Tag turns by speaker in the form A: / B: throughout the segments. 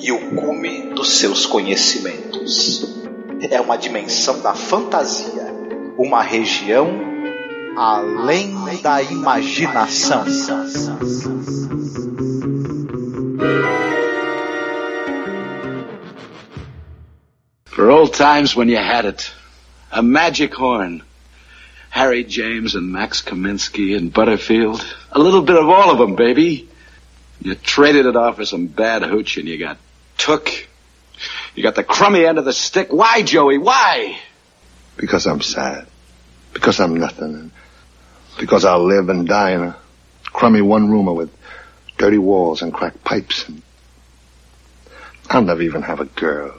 A: e o cume dos seus conhecimentos. É uma dimensão da fantasia, uma região além da imaginação.
B: For old times when you had it. A magic horn. Harry James and Max Kaminsky and Butterfield. A little bit of all of them, baby. You traded it off for some bad hooch and you got took. You got the crummy end of the stick. Why, Joey? Why?
C: Because I'm sad. Because I'm nothing. Because I'll live and die in a crummy one roomer with dirty walls and cracked pipes. And I'll never even have a girl.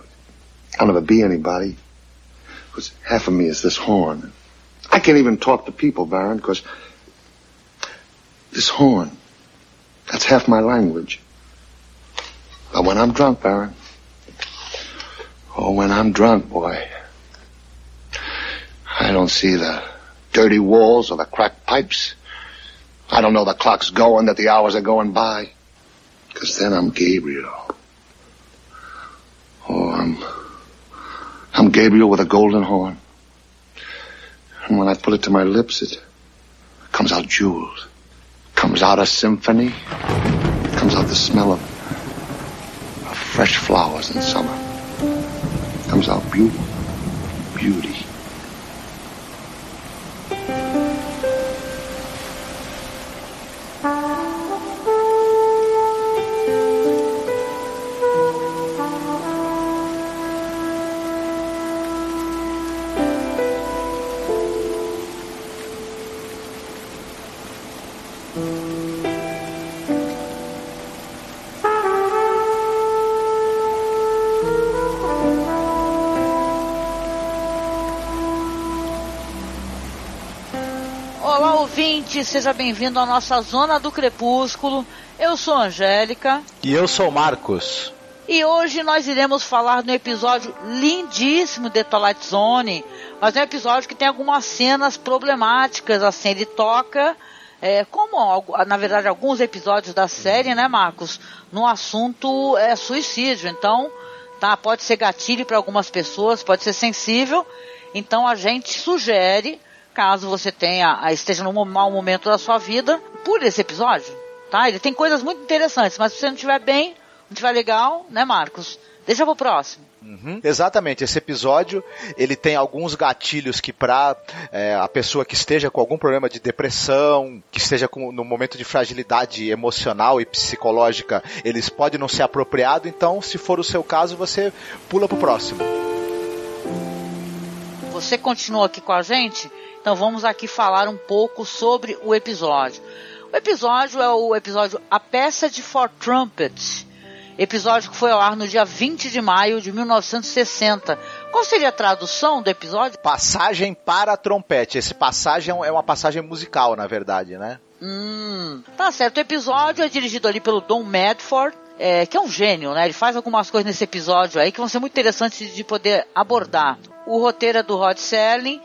C: I'll never be anybody. Because half of me is this horn. I can't even talk to people, Baron, because this horn, that's half my language. But when I'm drunk, Baron, oh, when I'm drunk, boy, I don't see the dirty walls or the cracked pipes. I don't know the clock's going, that the hours are going by. Because then I'm Gabriel. Oh, I'm I'm Gabriel with a golden horn. And when I put it to my lips, it comes out jewels. Comes out a symphony. Comes out the smell of fresh flowers in summer. Comes out beauty. Beauty.
D: Seja bem-vindo à nossa Zona do Crepúsculo. Eu sou Angélica.
A: E eu sou Marcos.
D: E hoje nós iremos falar de um episódio lindíssimo de Twilight Zone, mas é um episódio que tem algumas cenas problemáticas, assim, ele toca, é, como na verdade alguns episódios da série, né, Marcos, no assunto é, suicídio. Então, tá, pode ser gatilho para algumas pessoas, pode ser sensível. Então a gente sugere caso você tenha esteja num mau momento da sua vida, por esse episódio, tá? Ele tem coisas muito interessantes, mas se você não estiver bem, não estiver legal, né, Marcos? Deixa pro próximo.
A: Uhum. Exatamente, esse episódio ele tem alguns gatilhos que para é, a pessoa que esteja com algum problema de depressão, que esteja com, no momento de fragilidade emocional e psicológica, eles podem não ser apropriado. Então, se for o seu caso, você pula pro próximo.
D: Você continua aqui com a gente? Então vamos aqui falar um pouco sobre o episódio. O episódio é o episódio A Peça de For Trumpet, episódio que foi ao ar no dia 20 de maio de 1960. Qual seria a tradução do episódio?
A: Passagem para trompete. Esse passagem é uma passagem musical, na verdade, né?
D: Hum, tá certo. O episódio é dirigido ali pelo Don Medford, é, que é um gênio, né? Ele faz algumas coisas nesse episódio aí que vão ser muito interessantes de poder abordar. O roteiro é do Rod Serling,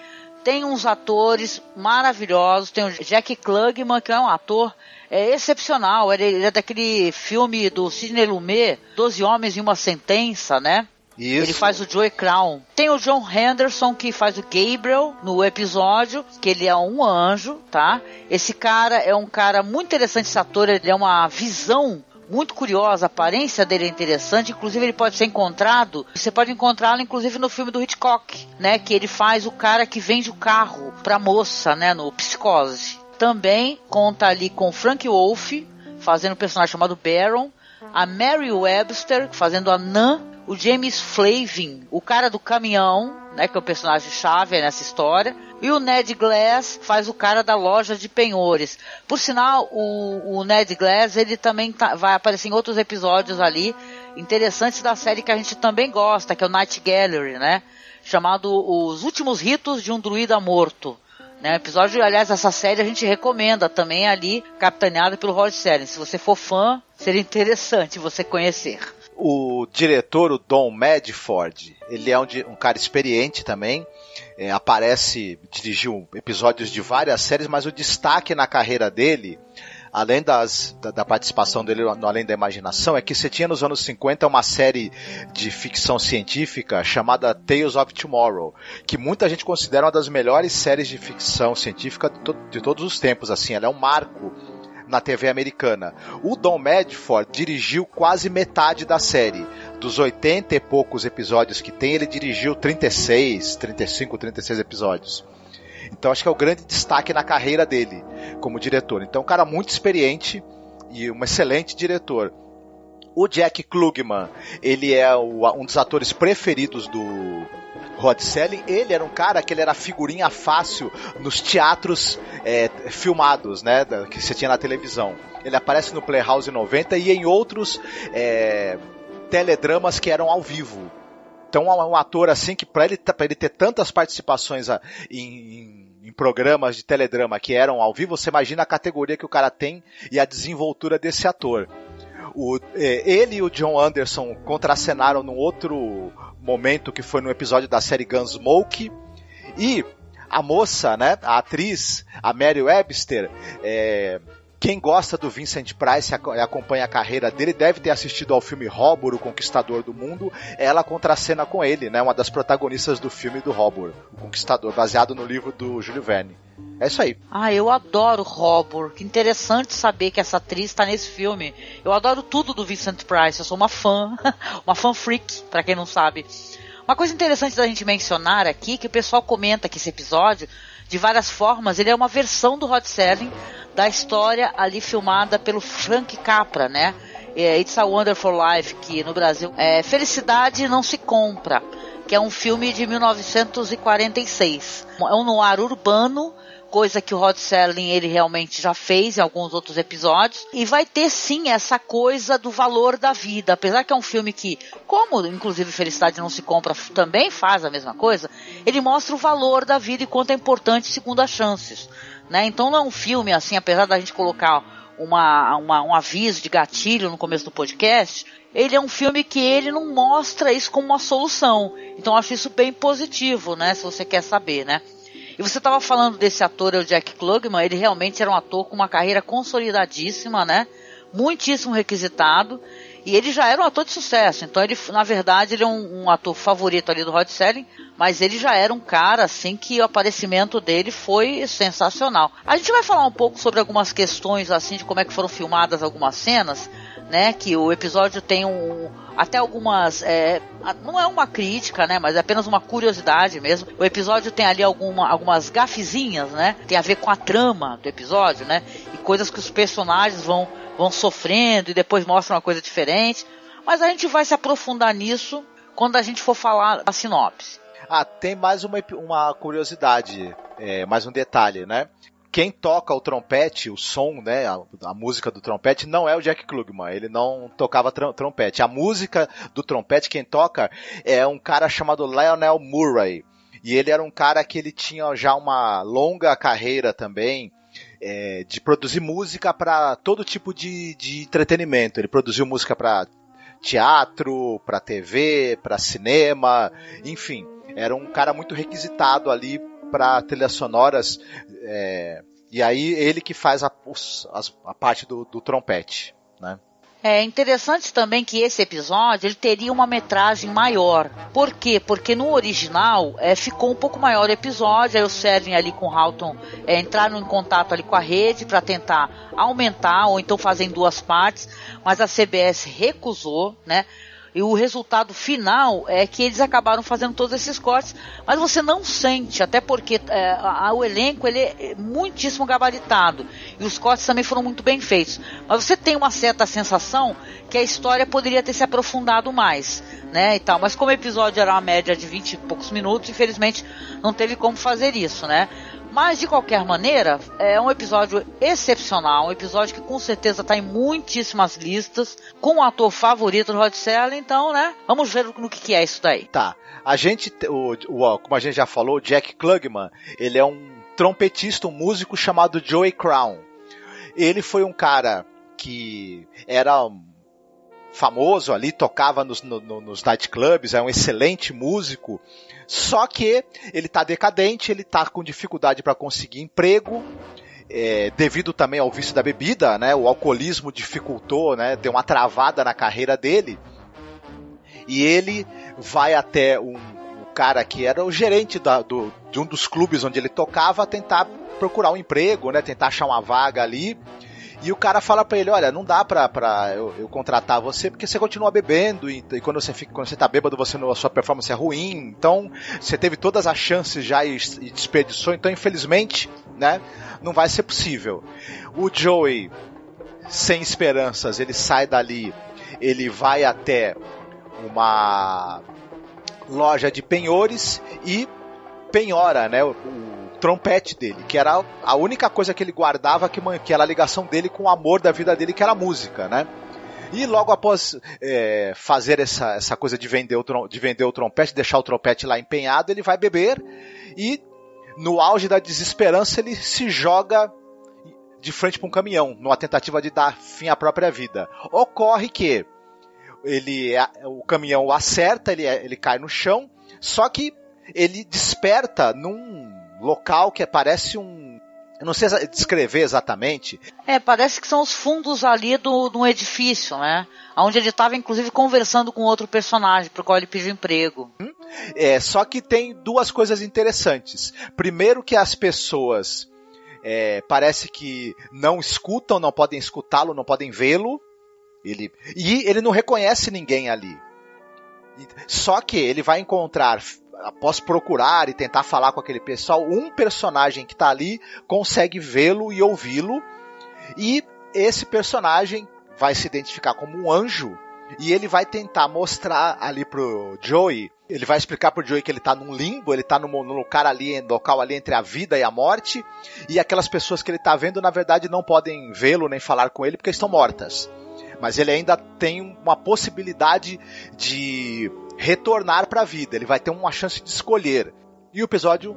D: tem uns atores maravilhosos. Tem o Jack Klugman, que é um ator é, excepcional. Ele, ele é daquele filme do Sidney Lumet, Doze Homens e uma Sentença, né?
A: Isso.
D: Ele faz o Joey Crown. Tem o John Henderson que faz o Gabriel no episódio, que ele é um anjo, tá? Esse cara é um cara muito interessante, esse ator, ele é uma visão muito curiosa, a aparência dele é interessante, inclusive ele pode ser encontrado, você pode encontrá-lo inclusive no filme do Hitchcock, né, que ele faz o cara que vende o carro pra moça, né, no Psicose. Também conta ali com Frank Wolf, fazendo um personagem chamado Baron, a Mary Webster, fazendo a Nan, o James Flavin, o cara do caminhão, né, que é o personagem chave nessa história, e o Ned Glass faz o cara da loja de penhores. Por sinal, o, o Ned Glass ele também tá, vai aparecer em outros episódios ali interessantes da série que a gente também gosta, que é o Night Gallery, né? Chamado Os Últimos Ritos de um Druida Morto. Né, episódio, aliás, essa série a gente recomenda também ali, capitaneada pelo Rod Serling. Se você for fã, seria interessante você conhecer.
A: O diretor, o Don Madford, ele é um, um cara experiente também. É, aparece, dirigiu episódios de várias séries, mas o destaque na carreira dele além das, da, da, participação dele no Além da Imaginação, é que você tinha nos anos 50 uma série de ficção científica chamada Tales of Tomorrow, que muita gente considera uma das melhores séries de ficção científica de, to de todos os tempos. Assim, ela é um marco na TV americana. O Don Medford dirigiu quase metade da série. Dos 80 e poucos episódios que tem, ele dirigiu 36, 35, 36 episódios. Então acho que é o grande destaque na carreira dele como diretor. Então, um cara muito experiente e um excelente diretor. O Jack Klugman, ele é o, um dos atores preferidos do Rod Selling. Ele era um cara que ele era figurinha fácil nos teatros é, filmados, né, que você tinha na televisão. Ele aparece no Playhouse 90 e em outros é, teledramas que eram ao vivo. Então, é um ator assim que para ele, ele ter tantas participações ah, em, em, programas de teledrama que eram ao vivo, você imagina a categoria que o cara tem e a desenvoltura desse ator. O, é, ele e o John Anderson contracenaram num outro momento que foi no episódio da série Gunsmoke. E a moça, né, a atriz, a Mary Webster, é, quem gosta do Vincent Price e acompanha a carreira dele deve ter assistido ao filme Robor, o Conquistador do Mundo. Ela contracena com ele, né? Uma das protagonistas do filme do Robor, o Conquistador, baseado no livro do Júlio Verne. É isso aí.
D: Ah, eu adoro Robor. Que interessante saber que essa atriz está nesse filme. Eu adoro tudo do Vincent Price. Eu sou uma fã, uma fã freak, para quem não sabe. Uma coisa interessante da gente mencionar aqui, que o pessoal comenta que esse episódio, de várias formas, ele é uma versão do Rod Serling da história ali filmada pelo Frank Capra, né? É, It's a Wonderful Life, que no Brasil é Felicidade Não Se Compra, que é um filme de 1946. É um noir urbano coisa que o Rod Serling ele realmente já fez em alguns outros episódios e vai ter sim essa coisa do valor da vida, apesar que é um filme que, como inclusive Felicidade não se compra, também faz a mesma coisa, ele mostra o valor da vida e quanto é importante segundo as chances. Né? Então não é um filme assim, apesar da gente colocar uma, uma, um aviso de gatilho no começo do podcast, ele é um filme que ele não mostra isso como uma solução. Então acho isso bem positivo, né? Se você quer saber, né? E você estava falando desse ator, o Jack Klugman, ele realmente era um ator com uma carreira consolidadíssima, né? Muitíssimo requisitado. E ele já era um ator de sucesso, então ele, na verdade, ele é um, um ator favorito ali do Rod Serling, mas ele já era um cara, assim, que o aparecimento dele foi sensacional. A gente vai falar um pouco sobre algumas questões, assim, de como é que foram filmadas algumas cenas, né, que o episódio tem um, até algumas, é, não é uma crítica, né, mas é apenas uma curiosidade mesmo. O episódio tem ali alguma, algumas gafezinhas, né, tem a ver com a trama do episódio, né, e coisas que os personagens vão vão sofrendo e depois mostram uma coisa diferente. Mas a gente vai se aprofundar nisso quando a gente for falar a sinopse.
A: Ah, tem mais uma, uma curiosidade, é, mais um detalhe, né? Quem toca o trompete, o som, né, a, a, música do trompete, não é o Jack Klugman. Ele não tocava tr trompete. A música do trompete, quem toca, é um cara chamado Lionel Murray. E ele era um cara que ele tinha já uma longa carreira também é, de produzir música para todo tipo de, de entretenimento. Ele produziu música para teatro, para TV, para cinema, enfim, era um cara muito requisitado ali para trilhas sonoras. É, e aí ele que faz a, a parte do, do trompete, né?
D: É interessante também que esse episódio ele teria uma metragem maior. Por quê? Porque no original é, ficou um pouco maior o episódio, aí o Serling ali com o Halton é, entraram em contato ali com a rede para tentar aumentar ou então fazer em duas partes, mas a CBS recusou, né? E o resultado final é que eles acabaram fazendo todos esses cortes, mas você não sente, até porque é, a, o elenco ele é muitíssimo gabaritado e os cortes também foram muito bem feitos. Mas você tem uma certa sensação que a história poderia ter se aprofundado mais, né? E tal. Mas como o episódio era uma média de 20 e poucos minutos, infelizmente não teve como fazer isso, né? Mas de qualquer maneira, é um episódio excepcional, um episódio que com certeza está em muitíssimas listas, com o ator favorito do Rod Serling, então, né? Vamos ver no que, que é isso daí.
A: Tá. A gente, o, o, como a gente já falou, Jack Klugman, ele é um trompetista, um músico chamado Joey Crown. Ele foi um cara que era famoso ali, tocava nos, no, nos nightclubs, é um excelente músico. Só que ele está decadente, ele está com dificuldade para conseguir emprego. É, devido também ao vício da bebida, né? O alcoolismo dificultou, né? Deu uma travada na carreira dele. E ele vai até um, um cara que era o gerente da, do, de um dos clubes onde ele tocava tentar procurar um emprego, né? Tentar achar uma vaga ali. E o cara fala para ele, olha, não dá pra, pra eu, eu, contratar você porque você continua bebendo e, e, quando você fica, quando você tá bêbado, você, a sua performance é ruim. Então, você teve todas as chances já e, e desperdiçou, então infelizmente, né, não vai ser possível. O Joey, sem esperanças, ele sai dali, ele vai até uma loja de penhores e penhora, né, o, trompete dele, que era a única coisa que ele guardava que, que era a ligação dele com o amor da vida dele, que era a música, né? E logo após é, fazer essa, essa coisa de vender, o, de vender o trompete, deixar o trompete lá empenhado, ele vai beber e no auge da desesperança ele se joga de frente para um caminhão, numa tentativa de dar fim à própria vida. Ocorre que ele o caminhão o acerta, ele, ele cai no chão, só que ele desperta num local que parece um. Eu não sei descrever exatamente.
D: É, parece que são os fundos ali do, do edifício, né? Onde ele estava, inclusive, conversando com outro personagem, pro qual ele pediu emprego.
A: É, só que tem duas coisas interessantes. Primeiro que as pessoas é, parece que não escutam, não podem escutá-lo, não podem vê-lo. Ele, e ele não reconhece ninguém ali. Só que ele vai encontrar após procurar e tentar falar com aquele pessoal, um personagem que está ali consegue vê-lo e ouvi-lo, e esse personagem vai se identificar como um anjo. E ele vai tentar mostrar ali pro Joey, ele vai explicar pro Joey que ele tá num limbo, ele tá num, lugar ali, local ali entre a vida e a morte, e aquelas pessoas que ele tá vendo, na verdade, não podem vê-lo nem falar com ele porque estão mortas. Mas ele ainda tem uma possibilidade de retornar para a vida. Ele vai ter uma chance de escolher. E o episódio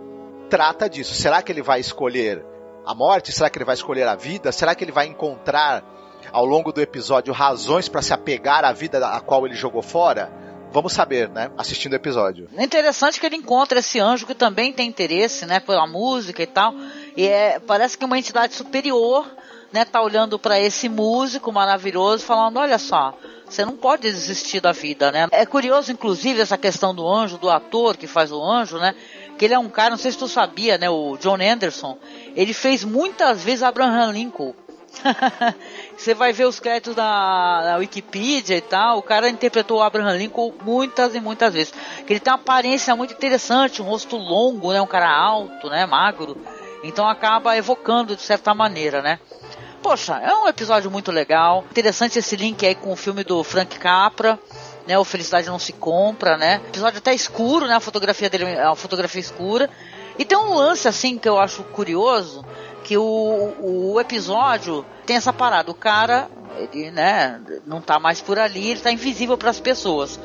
A: trata disso. Será que ele vai escolher a morte? Será que ele vai escolher a vida? Será que ele vai encontrar ao longo do episódio razões para se apegar à vida a qual ele jogou fora? Vamos saber, né? Assistindo o episódio.
D: É interessante que ele encontra esse anjo que também tem interesse, né, pela música e tal. E é, parece que uma entidade superior, né, tá olhando para esse músico maravilhoso, falando: olha só, você não pode desistir da vida, né? É curioso, inclusive, essa questão do anjo, do ator que faz o anjo, né? Que ele é um cara, não sei se tu sabia, né? O John Anderson, ele fez muitas vezes Abraham Lincoln. Você vai ver os créditos da, Wikipedia e tal. O cara interpretou o Abraham Lincoln muitas e muitas vezes. Que ele tem uma aparência muito interessante, um rosto longo, né? Um cara alto, né? Magro. Então acaba evocando de certa maneira, né? Poxa, é um episódio muito legal. Interessante esse link aí com o filme do Frank Capra. Né, o Felicidade Não Se Compra, né? Episódio até escuro, né? A fotografia dele é uma fotografia escura. E tem um lance, assim, que eu acho curioso, que o, o episódio tem essa parada. O cara, ele, né, não tá mais por ali, ele tá invisível para as pessoas.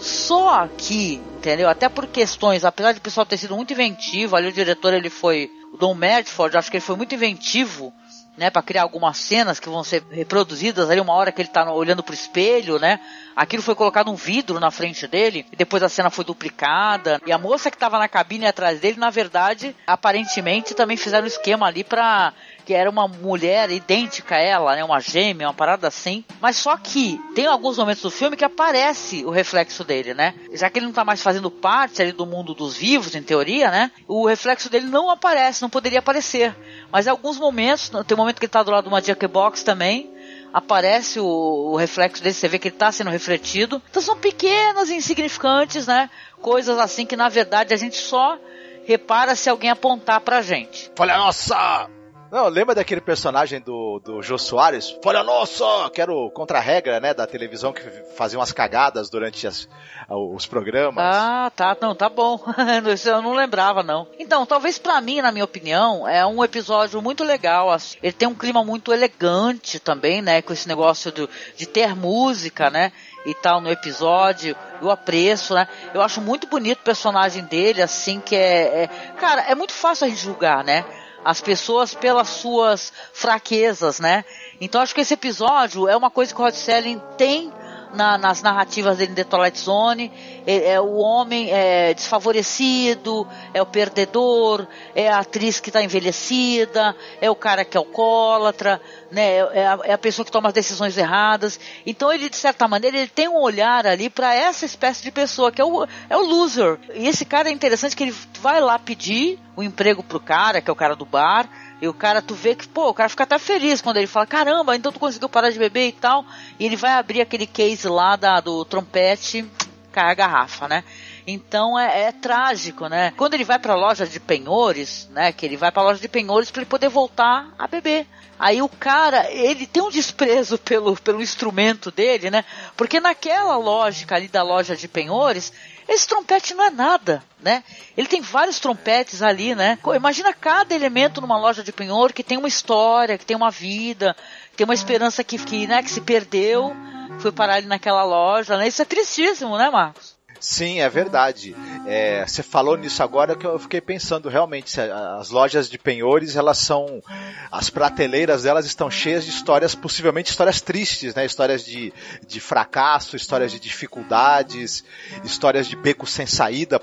D: Só que, entendeu? Até por questões, apesar de o pessoal ter sido muito inventivo, ali o diretor, ele foi, o Don Medford, acho que ele foi muito inventivo né, para criar algumas cenas que vão ser reproduzidas ali uma hora que ele está olhando pro espelho, né? Aquilo foi colocado um vidro na frente dele e depois a cena foi duplicada. E a moça que estava na cabine atrás dele, na verdade, aparentemente também fizeram um esquema ali para que era uma mulher idêntica a ela, né? Uma gêmea, uma parada assim. Mas só que tem alguns momentos do filme que aparece o reflexo dele, né? Já que ele não tá mais fazendo parte ali do mundo dos vivos, em teoria, né? O reflexo dele não aparece, não poderia aparecer. Mas em alguns momentos, tem um momento que ele tá do lado de uma jukebox também, aparece o, o, reflexo dele, você vê que ele está sendo refletido. Então são pequenas, insignificantes, né? Coisas assim que na verdade a gente só repara se alguém apontar pra gente.
A: Olha, nossa! Não, lembra daquele personagem do, do Jô Soares? Folha Nosso! Que era o contra-regra, né, da televisão que fazia umas cagadas durante as, os programas.
D: Ah, tá, não, tá bom. Eu não lembrava, não. Então, talvez para mim, na minha opinião, é um episódio muito legal. Ele tem um clima muito elegante também, né, com esse negócio do, de ter música, né, e tal no episódio. Eu apreço, né? Eu acho muito bonito o personagem dele, assim, que é, é. Cara, é muito fácil a gente julgar, né? As pessoas pelas suas fraquezas, né? Então acho que esse episódio é uma coisa que o Rod Selling tem na, nas narrativas dele The Twilight Zone. É, é, o homem é, desfavorecido, é o perdedor, é a atriz que está envelhecida, é o cara que é alcoólatra, né? É a, é a, pessoa que toma as decisões erradas. Então ele, de certa maneira, ele tem um olhar ali para essa espécie de pessoa, que é o, é o loser. E esse cara é interessante que ele vai lá pedir o um emprego pro cara, que é o cara do bar, e o cara, tu vê que, pô, o cara fica até feliz quando ele fala, caramba, então tu conseguiu parar de beber e tal. E ele vai abrir aquele case lá da, do trompete, cai a garrafa, né? Então é, é, trágico, né? Quando ele vai para a loja de penhores, né? Que ele vai para a loja de penhores para ele poder voltar a beber. Aí o cara, ele tem um desprezo pelo, pelo instrumento dele, né? Porque naquela lógica ali da loja de penhores, esse trompete não é nada, né? Ele tem vários trompetes ali, né? Imagina cada elemento numa loja de penhor que tem uma história, que tem uma vida, que tem uma esperança que, que, né, que se perdeu, foi parar ali naquela loja, né? Isso é tristíssimo, né, Marcos?
A: Sim, é verdade. É, você falou nisso agora que eu fiquei pensando realmente. As lojas de penhores, elas são. As prateleiras delas estão cheias de histórias, possivelmente histórias tristes, né? Histórias de, de fracasso, histórias de dificuldades, histórias de beco sem saída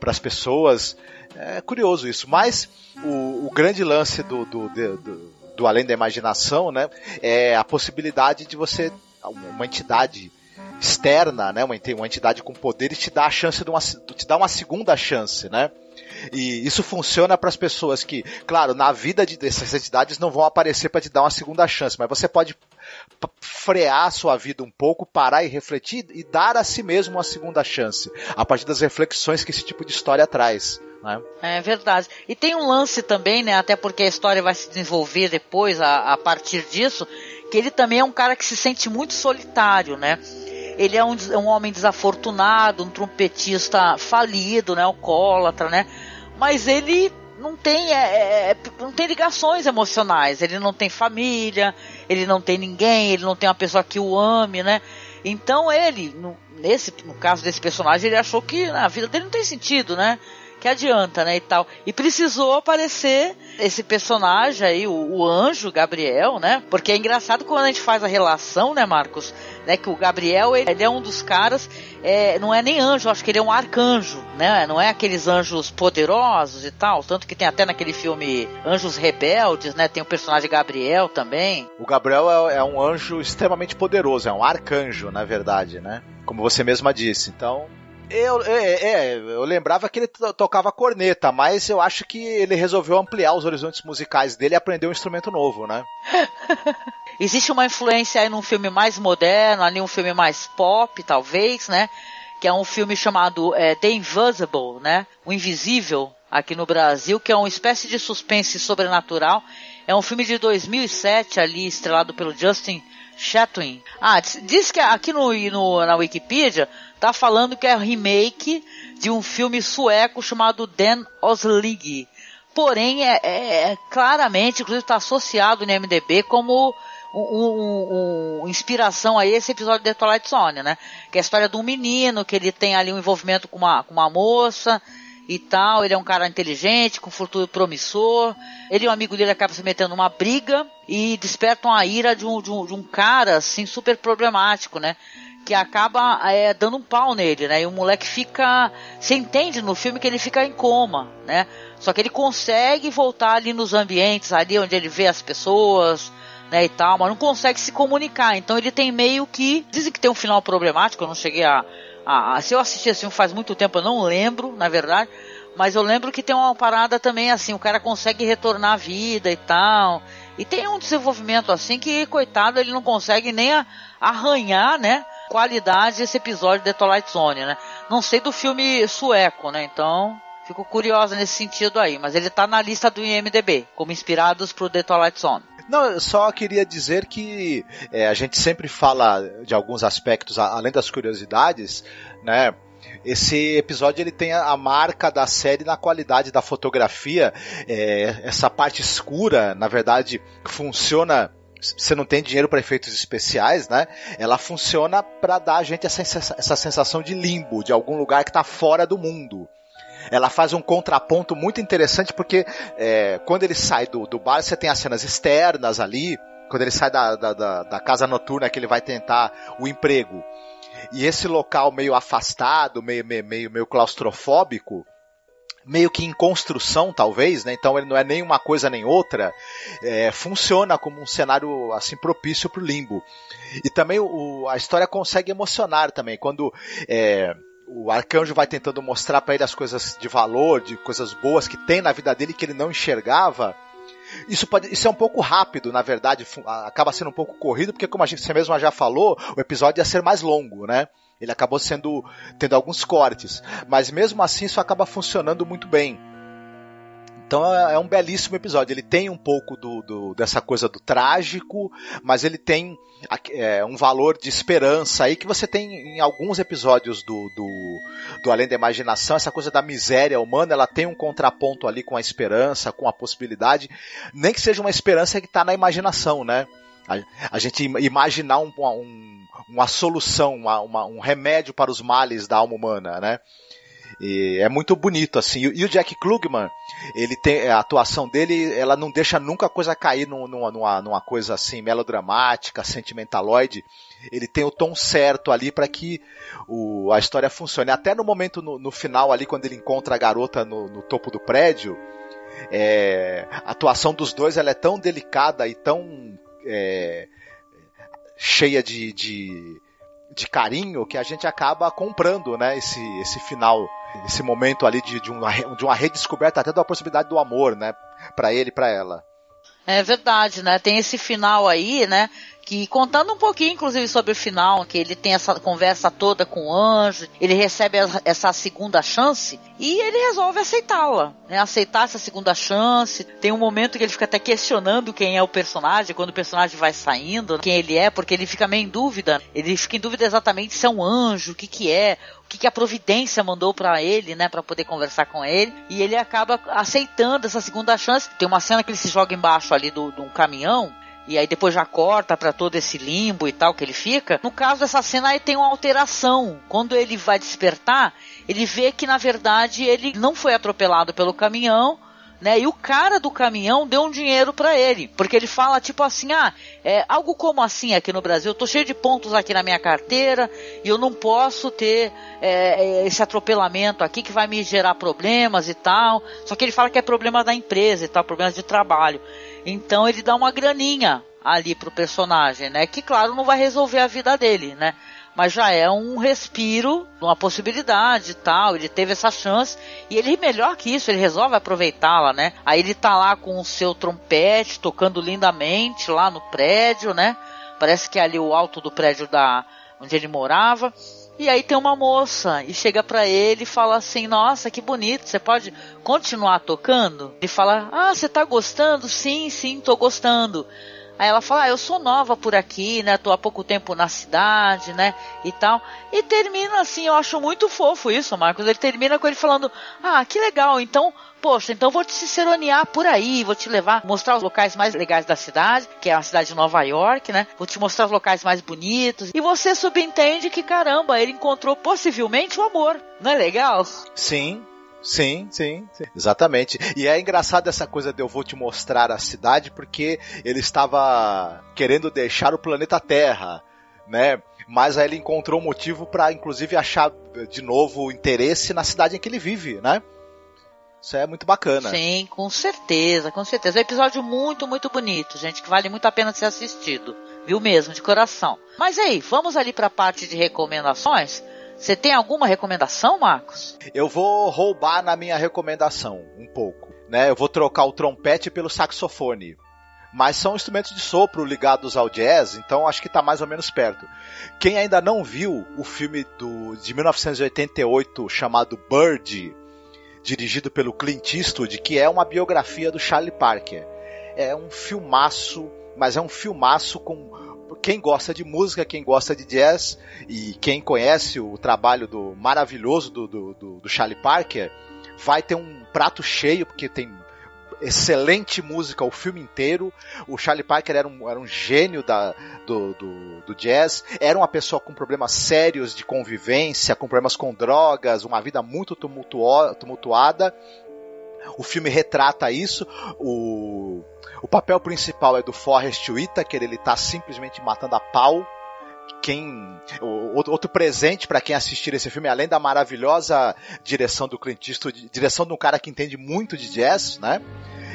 A: para as pessoas. É curioso isso. Mas o, o grande lance do, do, do, do Além da Imaginação, né? É a possibilidade de você. Uma entidade externa, né, uma, uma entidade com poderes te dá a chance de uma, te dá uma segunda chance, né? E isso funciona para as pessoas que, claro, na vida de, dessas entidades não vão aparecer para te dar uma segunda chance, mas você pode frear sua vida um pouco, parar e refletir e dar a si mesmo uma segunda chance, a partir das reflexões que esse tipo de história traz. Né?
D: É verdade. E tem um lance também, né? Até porque a história vai se desenvolver depois, a, a partir disso, que ele também é um cara que se sente muito solitário, né? Ele é um, um homem desafortunado, um trompetista falido, né, alcoólatra, né? Mas ele não tem, é, é, é, não tem ligações emocionais. Ele não tem família, ele não tem ninguém, ele não tem uma pessoa que o ame, né? Então ele, no, nesse, no caso desse personagem, ele achou que a vida dele não tem sentido, né? Que adianta, né? E tal. E precisou aparecer esse personagem aí, o, o anjo Gabriel, né? Porque é engraçado quando a gente faz a relação, né, Marcos? né? Que o Gabriel, ele, é um dos caras, é, não é nem anjo, acho que ele é um arcanjo, né? Não é aqueles anjos poderosos e tal, tanto que tem até naquele filme Anjos Rebeldes, né? Tem o personagem Gabriel também.
A: O Gabriel é, é um anjo extremamente poderoso, é um arcanjo, na verdade, né? Como você mesma disse. Então, eu, é, é, eu lembrava que ele tocava corneta, mas eu acho que ele resolveu ampliar os horizontes musicais dele e aprender um instrumento novo, né?
D: Existe uma influência aí num filme mais moderno, ali um filme mais pop, talvez, né? Que é um filme chamado é, The Invisible, né? O Invisível, aqui no Brasil, que é uma espécie de suspense sobrenatural. É um filme de 2007 ali, estrelado pelo Justin Chatwin. Ah, diz que aqui no, no, na Wikipedia tá falando que é remake de um filme sueco chamado Dan Oslig. Porém, é, é, é claramente, inclusive está associado no MDB como um, um, um, inspiração a esse episódio de Twilight Zone, né? Que é a história de um menino, que ele tem ali um envolvimento com uma, com uma moça e tal, ele é um cara inteligente, com futuro promissor, ele e um amigo dele acabam se metendo numa briga e despertam a ira de um, de um, de um cara, assim, super problemático, né? Que acaba é, dando um pau nele, né? E o moleque fica. Você entende no filme que ele fica em coma, né? Só que ele consegue voltar ali nos ambientes, ali onde ele vê as pessoas, né, e tal, mas não consegue se comunicar. Então ele tem meio que. Dizem que tem um final problemático, eu não cheguei a. a, a se eu assisti esse filme faz muito tempo, eu não lembro, na verdade. Mas eu lembro que tem uma parada também assim, o cara consegue retornar à vida e tal. E tem um desenvolvimento assim que, coitado, ele não consegue nem arranhar, né? Qualidade desse episódio de Twilight Zone, né? Não sei do filme sueco, né? Então, Fico curiosa nesse sentido aí, mas ele tá na lista do IMDB, como inspirados pro The Twilight Zone.
A: Não, eu só queria dizer que é, a gente sempre fala de alguns aspectos, além das curiosidades, né? Esse episódio ele tem a marca da série na qualidade da fotografia. É, essa parte escura, na verdade, funciona você não tem dinheiro para efeitos especiais, né? Ela funciona para dar a gente essa, essa sensação de limbo, de algum lugar que está fora do mundo. Ela faz um contraponto muito interessante porque é, quando ele sai do, do bar, você tem as cenas externas ali, quando ele sai da, da, da, da casa noturna que ele vai tentar o emprego. E esse local meio afastado, meio, meio, meio, meio claustrofóbico, meio que em construção, talvez, né? Então ele não é nem uma coisa nem outra. É, funciona como um cenário assim propício para o limbo. E também o, a história consegue emocionar também quando é, o arcanjo vai tentando mostrar para ele as coisas de valor, de coisas boas que tem na vida dele que ele não enxergava. Isso, pode, isso é um pouco rápido, na verdade, acaba sendo um pouco corrido, porque como a gente, você mesmo já falou, o episódio ia ser mais longo, né? Ele acabou sendo tendo alguns cortes, mas mesmo assim isso acaba funcionando muito bem. Então é, é um belíssimo episódio. Ele tem um pouco do, do dessa coisa do trágico, mas ele tem é, um valor de esperança aí que você tem em alguns episódios do, do, do Além da Imaginação. Essa coisa da miséria humana, ela tem um contraponto ali com a esperança, com a possibilidade, nem que seja uma esperança que está na imaginação, né? A, a gente imaginar um, um, uma solução, uma, uma, um remédio para os males da alma humana, né? E é muito bonito, assim. E o Jack Klugman, ele tem, a atuação dele, ela não deixa nunca a coisa cair numa, numa, numa coisa assim, melodramática, sentimentaloide. Ele tem o tom certo ali para que o, a história funcione. Até no momento, no, no, final ali, quando ele encontra a garota no, no topo do prédio, é, a atuação dos dois ela é tão delicada e tão é, cheia de, de, de, carinho que a gente acaba comprando né, esse, esse final, esse momento ali de, de, uma, de uma redescoberta até da possibilidade do amor, né? Para ele e para ela.
D: É verdade, né? Tem esse final aí, né? Que contando um pouquinho, inclusive, sobre o final, que ele tem essa conversa toda com o anjo, ele recebe essa segunda chance e ele resolve aceitá-la, né? Aceitar essa segunda chance. Tem um momento que ele fica até questionando quem é o personagem, quando o personagem vai saindo, quem ele é, porque ele fica meio em dúvida. Ele fica em dúvida exatamente se é um anjo, o que que é, o que, que a providência mandou para ele, né, para poder conversar com ele, e ele acaba aceitando essa segunda chance. Tem uma cena que ele se joga embaixo ali do, de um caminhão, e aí depois já corta para todo esse limbo e tal que ele fica. No caso dessa cena aí tem uma alteração. Quando ele vai despertar, ele vê que na verdade ele não foi atropelado pelo caminhão, né? E o cara do caminhão deu um dinheiro para ele, porque ele fala tipo assim, ah, é algo como assim aqui no Brasil, eu tô cheio de pontos aqui na minha carteira e eu não posso ter é, é esse atropelamento aqui que vai me gerar problemas e tal. Só que ele fala que é problema da empresa e tal, problemas de trabalho. Então ele dá uma graninha ali pro personagem, né? Que claro não vai resolver a vida dele, né? Mas já é um respiro, uma possibilidade e tal. Ele teve essa chance e ele melhor que isso, ele resolve aproveitá-la, né? Aí ele tá lá com o seu trompete tocando lindamente lá no prédio, né? Parece que é ali o alto do prédio da onde ele morava. E aí tem uma moça e chega para ele e fala assim: Nossa, que bonito, você pode continuar tocando? Ele fala: Ah, você tá gostando? Sim, sim, tô gostando. Aí ela fala, ah, eu sou nova por aqui, né? Tô há pouco tempo na cidade, né? E tal. E termina assim, eu acho muito fofo isso, Marcos. Ele termina com ele falando, ah, que legal, então, poxa, então vou te ciceronear por aí, vou te levar, mostrar os locais mais legais da cidade, que é a cidade de Nova York, né? Vou te mostrar os locais mais bonitos. E você subentende que, caramba, ele encontrou possivelmente o amor. Não é legal?
A: Sim, Sim, sim, sim, exatamente. E é engraçado essa coisa de eu vou te mostrar a cidade porque ele estava querendo deixar o planeta Terra, né? Mas aí ele encontrou um motivo para, inclusive, achar de novo interesse na cidade em que ele vive, né? Isso é muito bacana.
D: Sim, com certeza, com certeza. É um episódio muito, muito bonito, gente, que vale muito a pena ser assistido. Viu mesmo, de coração. Mas aí, vamos ali para a parte de recomendações. Você tem alguma recomendação, Marcos?
A: Eu vou roubar na minha recomendação um pouco, né? Eu vou trocar o trompete pelo saxofone. Mas são instrumentos de sopro ligados ao jazz, então acho que está mais ou menos perto. Quem ainda não viu o filme do, de 1988 chamado Bird, dirigido pelo Clint Eastwood, que é uma biografia do Charlie Parker. É um filmaço, mas é um filmaço com quem gosta de música, quem gosta de jazz e quem conhece o trabalho do maravilhoso do, do, do, do Charlie Parker vai ter um prato cheio, porque tem excelente música o filme inteiro. O Charlie Parker era um, era um gênio da, do, do, do, jazz, era uma pessoa com problemas sérios de convivência, com problemas com drogas, uma vida muito tumultuada. O filme retrata isso. O, o papel principal é do Forrest Whitaker, ele está simplesmente matando a pau quem outro presente para quem assistir esse filme, além da maravilhosa direção do Clint Eastwood, direção de um cara que entende muito de jazz, né?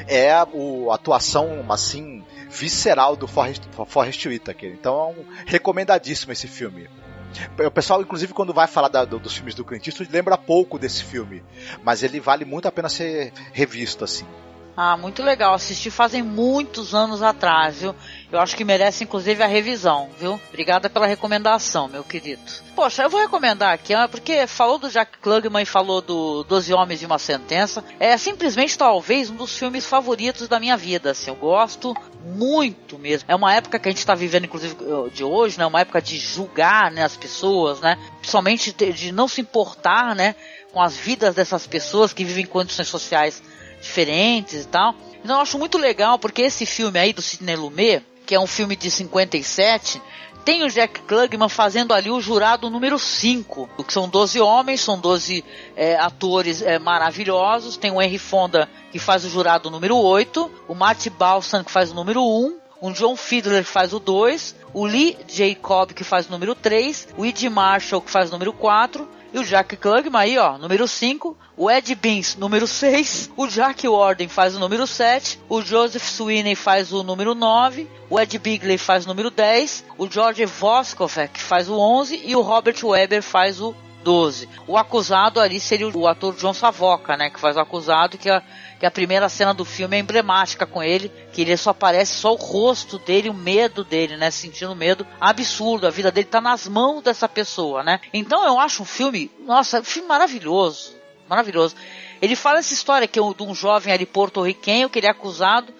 A: É a, a atuação assim visceral do Forrest, Forrest Whitaker. Então é um recomendadíssimo esse filme. O pessoal, inclusive, quando vai falar da, do, dos filmes do Clint Eastwood, lembra pouco desse filme, mas ele vale muito a pena ser revisto assim.
D: Ah, muito legal. Assisti fazem muitos anos atrás, viu? Eu acho que merece inclusive a revisão, viu? Obrigada pela recomendação, meu querido. Poxa, eu vou recomendar aqui, porque falou do Jack Klugman e falou do Doze Homens e uma Sentença. É simplesmente talvez um dos filmes favoritos da minha vida, assim. Eu gosto muito mesmo. É uma época que a gente está vivendo, inclusive, de hoje, né? Uma época de julgar, né, as pessoas, né? Principalmente de não se importar, né? Com as vidas dessas pessoas que vivem em condições sociais diferentes e tal. Então eu acho muito legal porque esse filme aí do Sidney Lumet, que é um filme de 57, tem o Jack Klugman fazendo ali o jurado número 5, que são 12 homens, são 12 é, atores é, maravilhosos. Tem o Henry Fonda que faz o jurado número 8, o Matt Balsam que faz o número 1, o John Fiedler que faz o 2, o Lee Jacob que faz o número 3, o Ed Marshall que faz o número 4 e o Jack Klugman aí, ó, número 5. O Ed Beans, número 6. O Jack Warden faz o número 7. O Joseph Sweeney faz o número 9. O Ed Bigley faz o número 10. O George Voskovec faz o 11. E o Robert Weber faz o 12. O acusado ali seria o ator John Savoca, né? Que faz o acusado, que a, que a primeira cena do filme é emblemática com ele, que ele só aparece só o rosto dele, o medo dele, né? Sentindo medo absurdo. A vida dele tá nas mãos dessa pessoa, né? Então eu acho um filme, nossa, um filme maravilhoso. Maravilhoso. Ele fala essa história que é de um jovem ali porto-riquenho que ele é acusado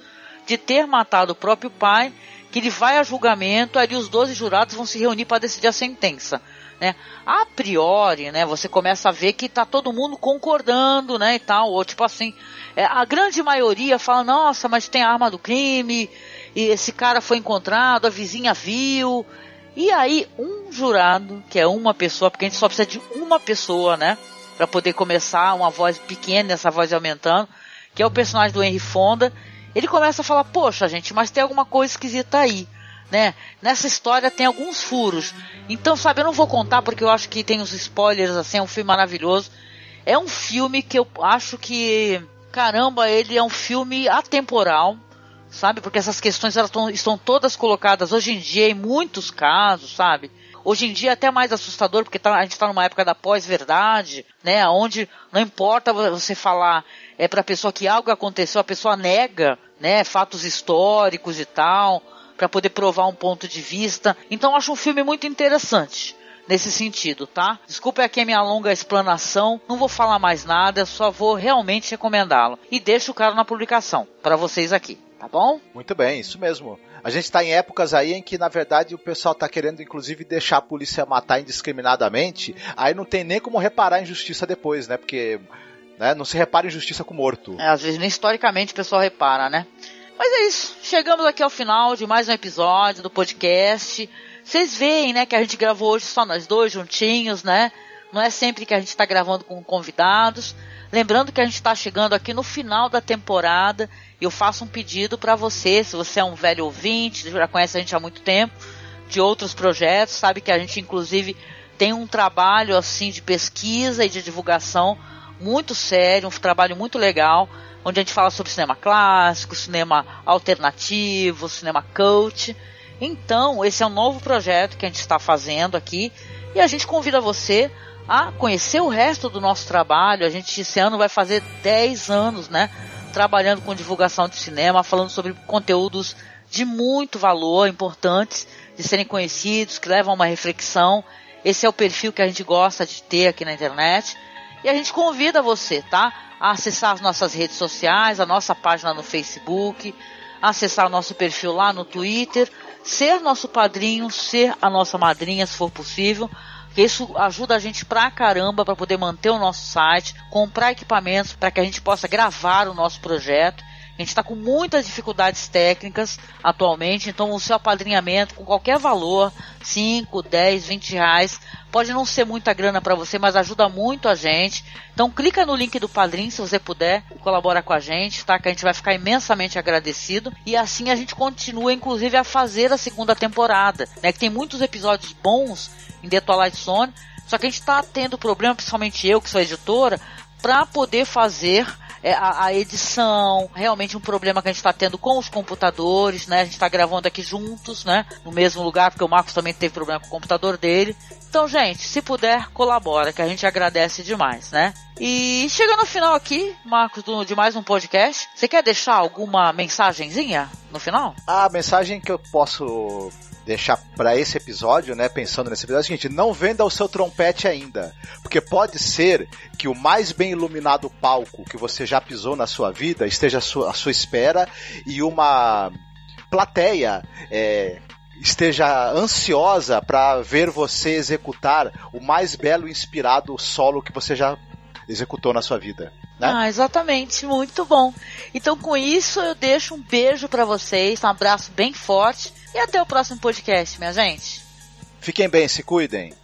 D: de ter matado o próprio pai, que ele vai a julgamento, ali os 12 jurados vão se reunir para decidir a sentença né? A priori, né, você começa a ver que tá todo mundo concordando, né, e tal, ou tipo assim, é, a grande maioria fala, nossa, mas tem a arma do crime, e esse cara foi encontrado, a vizinha viu, e aí um jurado, que é uma pessoa, porque a gente só precisa de uma pessoa, né, para poder começar, uma voz pequena, essa voz aumentando, que é o personagem do Henry Fonda, ele começa a falar, poxa gente, mas tem alguma coisa esquisita aí né? Nessa história tem alguns furos. Então, sabe, eu não vou contar porque eu acho que tem uns spoilers, assim, é um filme maravilhoso. É um filme que eu acho que, caramba, ele é um filme atemporal, sabe? Porque essas questões elas tão, estão todas colocadas hoje em dia em muitos casos, sabe? Hoje em dia é até mais assustador, porque tá, a gente está numa época da pós-verdade, né? Onde não importa você falar é para a pessoa que algo aconteceu, a pessoa nega, né? Fatos históricos e tal para poder provar um ponto de vista. Então acho um filme muito interessante nesse sentido, tá? Desculpa aqui a minha longa explanação, não vou falar mais nada, só vou realmente recomendá-lo. E deixo o cara na publicação para vocês aqui, tá bom?
A: Muito bem, isso mesmo. A gente está em épocas aí em que, na verdade, o pessoal está querendo, inclusive, deixar a polícia matar indiscriminadamente. Aí não tem nem como reparar a injustiça depois, né? Porque né, não se repara injustiça com morto.
D: É, às vezes nem historicamente o pessoal repara, né? Mas é isso. Chegamos aqui ao final de mais um episódio do podcast. Vocês veem, né, que a gente gravou hoje só nós dois juntinhos, né? Não é sempre que a gente está gravando com convidados. Lembrando que a gente está chegando aqui no final da temporada. Eu faço um pedido para você, se você é um velho ouvinte, já conhece a gente há muito tempo, de outros projetos, sabe que a gente inclusive tem um trabalho assim de pesquisa e de divulgação muito sério, um trabalho muito legal onde a gente fala sobre cinema clássico, cinema alternativo, cinema cult. Então, esse é um novo projeto que a gente está fazendo aqui e a gente convida você a conhecer o resto do nosso trabalho. A gente esse ano vai fazer 10 anos, né, trabalhando com divulgação de cinema, falando sobre conteúdos de muito valor, importantes de serem conhecidos, que levam a uma reflexão. Esse é o perfil que a gente gosta de ter aqui na internet. E a gente convida você, tá? acessar as nossas redes sociais, a nossa página no Facebook, acessar o nosso perfil lá no Twitter, ser nosso padrinho, ser a nossa madrinha, se for possível. Isso ajuda a gente pra caramba para poder manter o nosso site, comprar equipamentos para que a gente possa gravar o nosso projeto. A gente está com muitas dificuldades técnicas atualmente, então o seu apadrinhamento com qualquer valor, 5, 10, 20 reais, pode não ser muita grana para você, mas ajuda muito a gente. Então clica no link do Padrim se você puder, colabora com a gente, tá? Que a gente vai ficar imensamente agradecido e assim a gente continua inclusive a fazer a segunda temporada, né? Que tem muitos episódios bons em The Twilight Zone, só que a gente está tendo problema, principalmente eu que sou editora, para poder fazer a, a, edição, realmente um problema que a gente está tendo com os computadores, né? A gente está gravando aqui juntos, né? No mesmo lugar, porque o Marcos também teve problema com o computador dele. Então, gente, se puder, colabora, que a gente agradece demais, né? E chegando no final aqui, Marcos, do, de mais um podcast, você quer deixar alguma mensagenzinha no final?
A: A mensagem que eu posso deixar para esse episódio, né, pensando nesse episódio, é o seguinte, não venda o seu trompete ainda, porque pode ser que o mais bem iluminado palco que você já pisou na sua vida esteja à sua, à sua espera e uma plateia é, esteja ansiosa para ver você executar o mais belo e inspirado solo que você já executou na sua vida. Né?
D: Ah, exatamente, muito bom. Então com isso eu deixo um beijo para vocês, um abraço bem forte e até o próximo podcast, minha gente.
A: Fiquem bem, se cuidem.